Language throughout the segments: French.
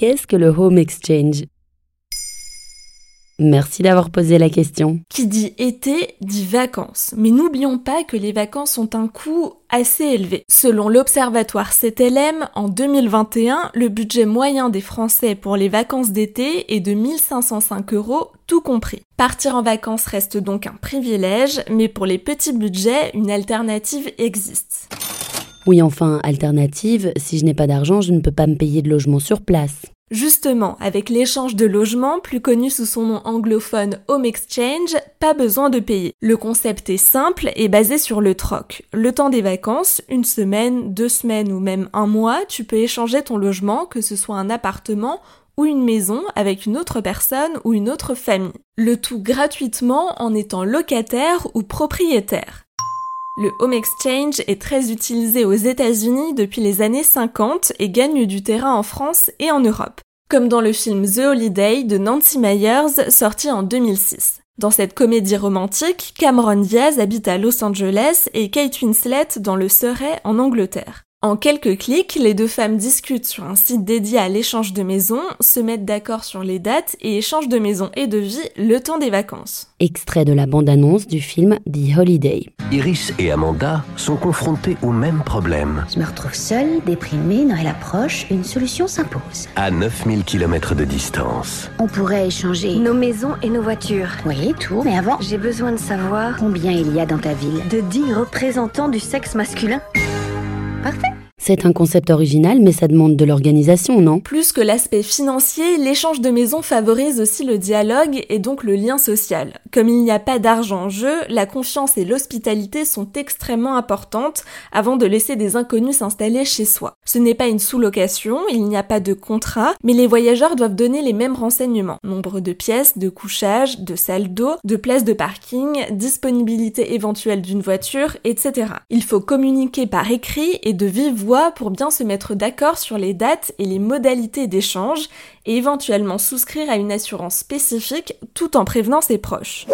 qu'est-ce que le home exchange? Merci d'avoir posé la question. Qui dit été dit vacances. Mais n'oublions pas que les vacances ont un coût assez élevé. Selon l'Observatoire CTLM, en 2021, le budget moyen des Français pour les vacances d'été est de 1505 euros, tout compris. Partir en vacances reste donc un privilège, mais pour les petits budgets, une alternative existe. Oui, enfin, alternative, si je n'ai pas d'argent, je ne peux pas me payer de logement sur place. Justement, avec l'échange de logements, plus connu sous son nom anglophone Home Exchange, pas besoin de payer. Le concept est simple et basé sur le troc. Le temps des vacances, une semaine, deux semaines ou même un mois, tu peux échanger ton logement, que ce soit un appartement ou une maison avec une autre personne ou une autre famille. Le tout gratuitement en étant locataire ou propriétaire. Le home exchange est très utilisé aux États-Unis depuis les années 50 et gagne du terrain en France et en Europe, comme dans le film The Holiday de Nancy Myers sorti en 2006. Dans cette comédie romantique, Cameron Diaz habite à Los Angeles et Kate Winslet dans le Surrey en Angleterre. En quelques clics, les deux femmes discutent sur un site dédié à l'échange de maisons, se mettent d'accord sur les dates et échangent de maisons et de vie le temps des vacances. Extrait de la bande-annonce du film The Holiday. Iris et Amanda sont confrontées au même problème. Je me retrouve seule, déprimée, Noël approche, une solution s'impose. À 9000 km de distance. On pourrait échanger nos maisons et nos voitures. Oui, tout, mais avant, j'ai besoin de savoir combien il y a dans ta ville? De 10 représentants du sexe masculin. Parfait. C'est un concept original, mais ça demande de l'organisation, non? Plus que l'aspect financier, l'échange de maisons favorise aussi le dialogue et donc le lien social. Comme il n'y a pas d'argent en jeu, la confiance et l'hospitalité sont extrêmement importantes avant de laisser des inconnus s'installer chez soi. Ce n'est pas une sous-location, il n'y a pas de contrat, mais les voyageurs doivent donner les mêmes renseignements. Nombre de pièces, de couchage, de salles d'eau, de places de parking, disponibilité éventuelle d'une voiture, etc. Il faut communiquer par écrit et de vive voix pour bien se mettre d'accord sur les dates et les modalités d'échange et éventuellement souscrire à une assurance spécifique tout en prévenant ses proches.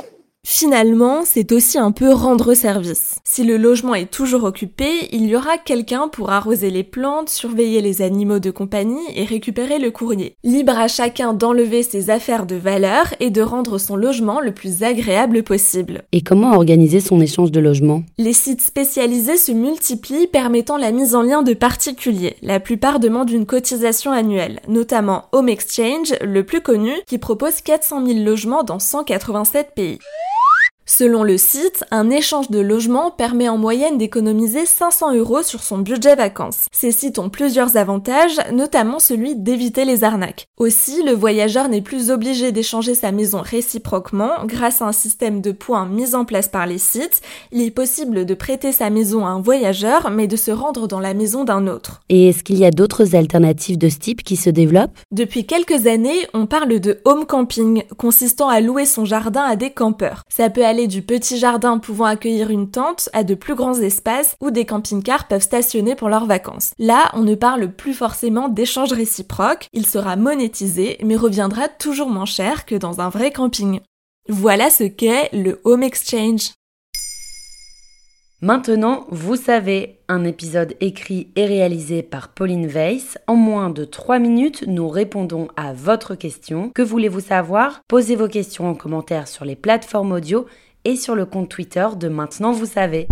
Finalement, c'est aussi un peu rendre service. Si le logement est toujours occupé, il y aura quelqu'un pour arroser les plantes, surveiller les animaux de compagnie et récupérer le courrier. Libre à chacun d'enlever ses affaires de valeur et de rendre son logement le plus agréable possible. Et comment organiser son échange de logement Les sites spécialisés se multiplient permettant la mise en lien de particuliers. La plupart demandent une cotisation annuelle, notamment Home Exchange, le plus connu, qui propose 400 000 logements dans 187 pays. Selon le site, un échange de logement permet en moyenne d'économiser 500 euros sur son budget vacances. Ces sites ont plusieurs avantages, notamment celui d'éviter les arnaques. Aussi, le voyageur n'est plus obligé d'échanger sa maison réciproquement grâce à un système de points mis en place par les sites. Il est possible de prêter sa maison à un voyageur, mais de se rendre dans la maison d'un autre. Et est-ce qu'il y a d'autres alternatives de ce type qui se développent? Depuis quelques années, on parle de home camping, consistant à louer son jardin à des campeurs. Ça peut aller du petit jardin pouvant accueillir une tente à de plus grands espaces où des camping-cars peuvent stationner pour leurs vacances. Là, on ne parle plus forcément d'échange réciproque, il sera monétisé mais reviendra toujours moins cher que dans un vrai camping. Voilà ce qu'est le home exchange. Maintenant, vous savez, un épisode écrit et réalisé par Pauline Weiss. En moins de 3 minutes, nous répondons à votre question. Que voulez-vous savoir? Posez vos questions en commentaire sur les plateformes audio et sur le compte Twitter de Maintenant Vous savez.